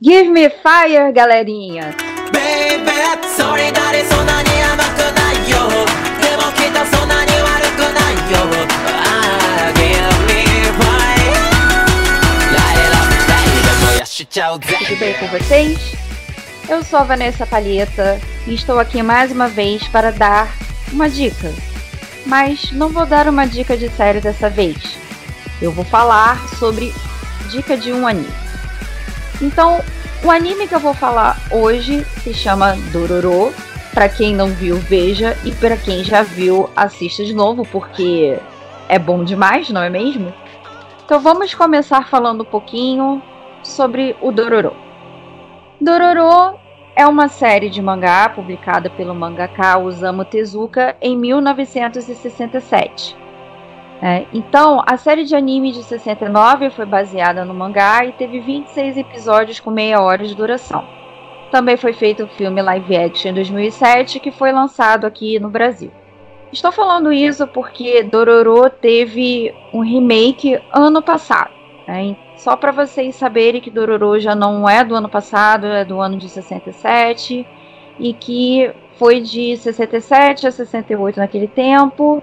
Give me fire, galerinha! Tudo bem com vocês? Eu sou a Vanessa Palheta e estou aqui mais uma vez para dar uma dica. Mas não vou dar uma dica de série dessa vez. Eu vou falar sobre dica de um anime. Então, o anime que eu vou falar hoje se chama Dororo. Para quem não viu, veja. E para quem já viu, assista de novo, porque é bom demais, não é mesmo? Então vamos começar falando um pouquinho sobre o Dororo. Dororo é uma série de mangá publicada pelo mangaka Osamu Tezuka em 1967. É, então, a série de anime de 69 foi baseada no mangá e teve 26 episódios com meia hora de duração. Também foi feito o filme live action em 2007, que foi lançado aqui no Brasil. Estou falando isso porque Dororo teve um remake ano passado. Né? Só para vocês saberem que Dororo já não é do ano passado, é do ano de 67 e que foi de 67 a 68 naquele tempo.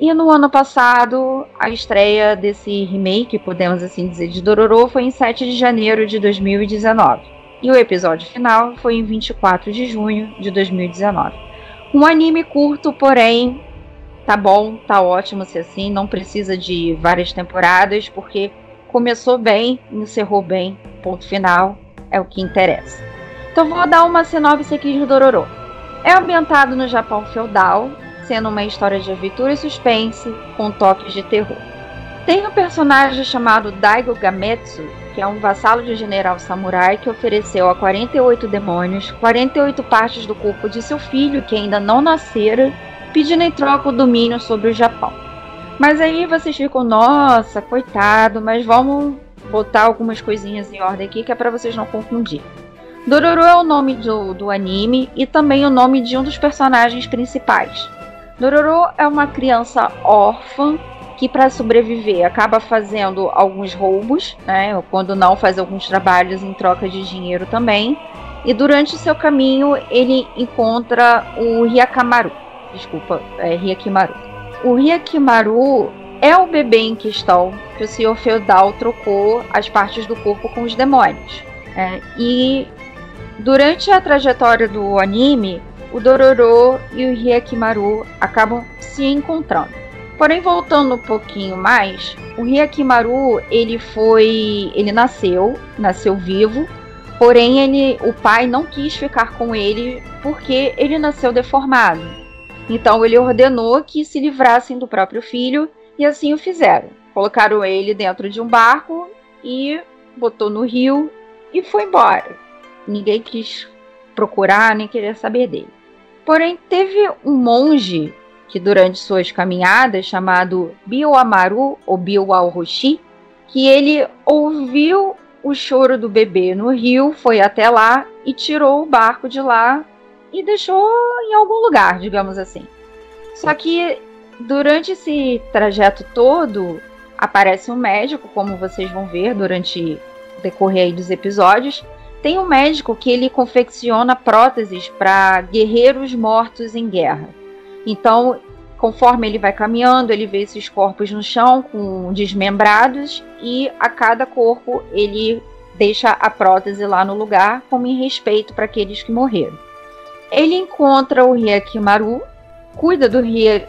E no ano passado, a estreia desse remake, podemos assim dizer, de Dororo foi em 7 de janeiro de 2019. E o episódio final foi em 24 de junho de 2019. Um anime curto, porém, tá bom, tá ótimo se assim, não precisa de várias temporadas, porque começou bem, encerrou bem, ponto final, é o que interessa. Então vou dar uma sinopse aqui de Dororo. É ambientado no Japão feudal, sendo uma história de aventura e suspense, com toques de terror. Tem um personagem chamado Daigo Gametsu, que é um vassalo de general samurai que ofereceu a 48 demônios 48 partes do corpo de seu filho que ainda não nascera, pedindo em troca o domínio sobre o Japão. Mas aí vocês ficam, nossa, coitado, mas vamos botar algumas coisinhas em ordem aqui que é para vocês não confundir. Dororo é o nome do, do anime e também o nome de um dos personagens principais. Dororo é uma criança órfã que para sobreviver acaba fazendo alguns roubos, né? Quando não faz alguns trabalhos em troca de dinheiro também. E durante o seu caminho ele encontra o Ryakamaru. Desculpa, é Ryakimaru. O Ryakimaru é o bebê em questão que o senhor feudal trocou as partes do corpo com os demônios. É, e durante a trajetória do anime, o Dororo e o Hyakimaru acabam se encontrando. Porém, voltando um pouquinho mais, o Hyakimaru, ele foi, ele nasceu, nasceu vivo, porém ele, o pai não quis ficar com ele porque ele nasceu deformado. Então ele ordenou que se livrassem do próprio filho e assim o fizeram. Colocaram ele dentro de um barco e botou no rio e foi embora. Ninguém quis procurar nem querer saber dele. Porém, teve um monge que durante suas caminhadas, chamado Bioamaru ou Bioalroshi, que ele ouviu o choro do bebê no rio, foi até lá e tirou o barco de lá e deixou em algum lugar, digamos assim. Só que durante esse trajeto todo aparece um médico, como vocês vão ver durante o decorrer dos episódios, tem um médico que ele confecciona próteses para guerreiros mortos em guerra. Então, conforme ele vai caminhando, ele vê esses corpos no chão com desmembrados e a cada corpo ele deixa a prótese lá no lugar como em respeito para aqueles que morreram. Ele encontra o Hyakimaru, cuida do,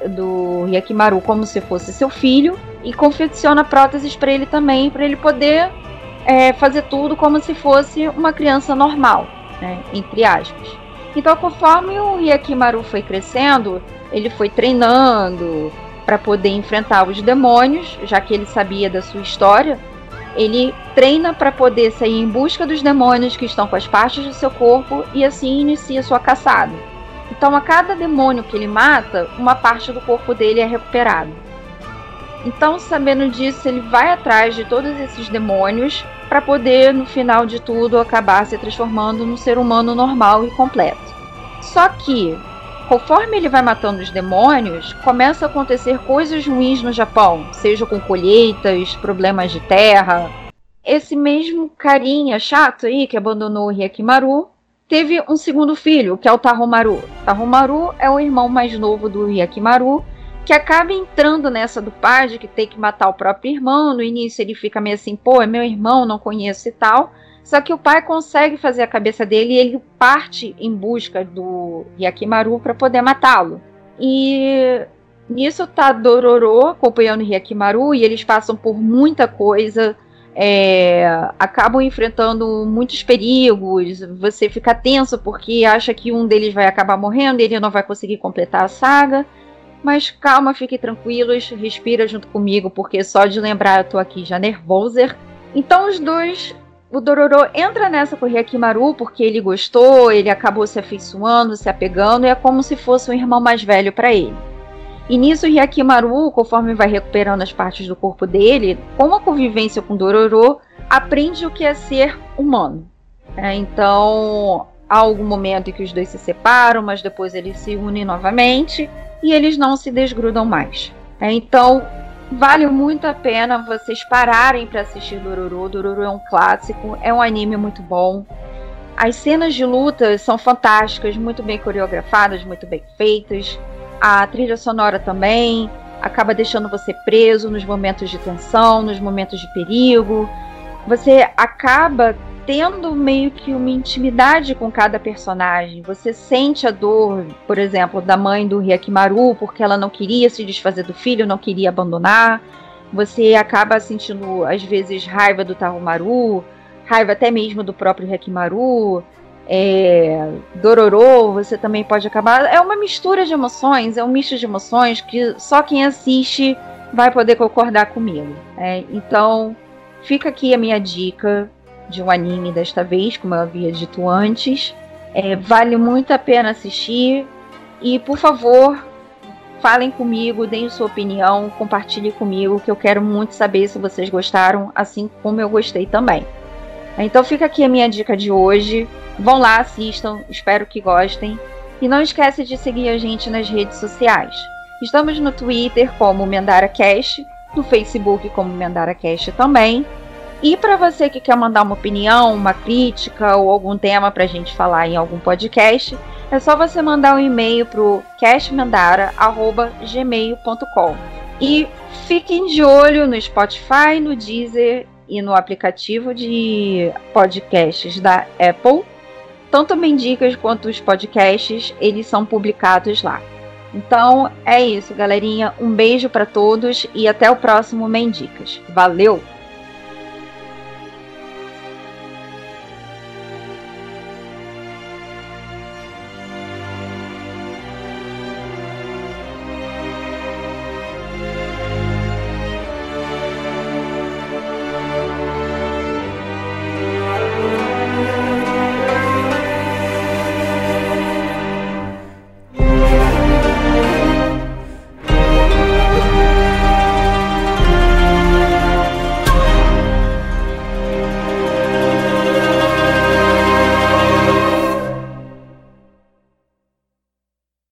do Hyakimaru como se fosse seu filho e confecciona próteses para ele também, para ele poder é, fazer tudo como se fosse uma criança normal, né, entre aspas. Então, conforme o Hyakimaru foi crescendo, ele foi treinando para poder enfrentar os demônios, já que ele sabia da sua história. Ele treina para poder sair em busca dos demônios que estão com as partes do seu corpo e assim inicia sua caçada. Então, a cada demônio que ele mata, uma parte do corpo dele é recuperada. Então, sabendo disso, ele vai atrás de todos esses demônios para poder, no final de tudo, acabar se transformando num ser humano normal e completo. Só que, conforme ele vai matando os demônios, começa a acontecer coisas ruins no Japão, seja com colheitas, problemas de terra, esse mesmo carinha chato aí que abandonou o Hyakimaru teve um segundo filho, que é o Tahomaru. Tahomaru é o irmão mais novo do Hyakimaru, que acaba entrando nessa do pai de que tem que matar o próprio irmão. No início ele fica meio assim, pô, é meu irmão, não conheço e tal. Só que o pai consegue fazer a cabeça dele e ele parte em busca do Hyakimaru para poder matá-lo. E nisso tá Dororo acompanhando o Hyakimaru e eles passam por muita coisa é, acabam enfrentando muitos perigos, você fica tenso porque acha que um deles vai acabar morrendo ele não vai conseguir completar a saga. Mas calma, fiquem tranquilos, respira junto comigo, porque só de lembrar eu tô aqui já nervosa. Então os dois, o Dororo entra nessa com o Hyakimaru porque ele gostou, ele acabou se afeiçoando, se apegando, e é como se fosse um irmão mais velho para ele. E nisso, Hyakimaru, conforme vai recuperando as partes do corpo dele, com a convivência com Dororo, aprende o que é ser humano. É, então, há algum momento em que os dois se separam, mas depois eles se unem novamente e eles não se desgrudam mais. É, então, vale muito a pena vocês pararem para assistir Dororo. Dororo é um clássico, é um anime muito bom. As cenas de luta são fantásticas, muito bem coreografadas, muito bem feitas. A trilha sonora também acaba deixando você preso nos momentos de tensão, nos momentos de perigo. Você acaba tendo meio que uma intimidade com cada personagem. Você sente a dor, por exemplo, da mãe do Hyakimaru, porque ela não queria se desfazer do filho, não queria abandonar. Você acaba sentindo, às vezes, raiva do Tarumaru, raiva até mesmo do próprio Hyakimaru é, você também pode acabar. É uma mistura de emoções, é um misto de emoções que só quem assiste vai poder concordar comigo. É, então, fica aqui a minha dica de um anime desta vez, como eu havia dito antes. É, vale muito a pena assistir. E, por favor, falem comigo, deem sua opinião, compartilhem comigo, que eu quero muito saber se vocês gostaram, assim como eu gostei também. Então fica aqui a minha dica de hoje. Vão lá, assistam, espero que gostem. E não esquece de seguir a gente nas redes sociais. Estamos no Twitter como MendaraCast, no Facebook como MendaraCast também. E para você que quer mandar uma opinião, uma crítica ou algum tema para a gente falar em algum podcast, é só você mandar um e-mail para o cashmendara.gmail.com. E fiquem de olho no Spotify, no Deezer e no aplicativo de podcasts da Apple tanto Mendicas quanto os podcasts, eles são publicados lá. Então é isso, galerinha. Um beijo para todos e até o próximo Mendicas. Valeu!